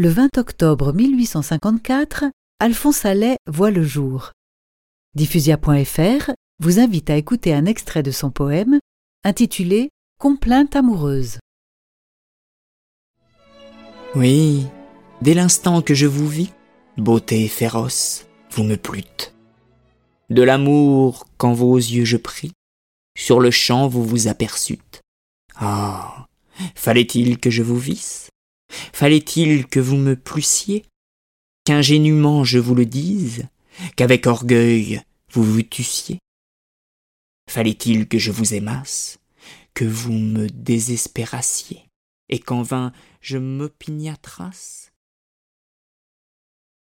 Le 20 octobre 1854, Alphonse Allais voit le jour. Diffusia.fr vous invite à écouter un extrait de son poème intitulé Complainte amoureuse. Oui, dès l'instant que je vous vis, beauté féroce, vous me plûtes. De l'amour, quand vos yeux je pris, sur le champ vous vous aperçûtes. Ah, fallait-il que je vous visse? Fallait-il que vous me plussiez? Qu'ingénument je vous le dise? Qu'avec orgueil vous vous tussiez? Fallait-il que je vous aimasse? Que vous me désespérassiez? Et qu'en vain je m'opiniâtrasse?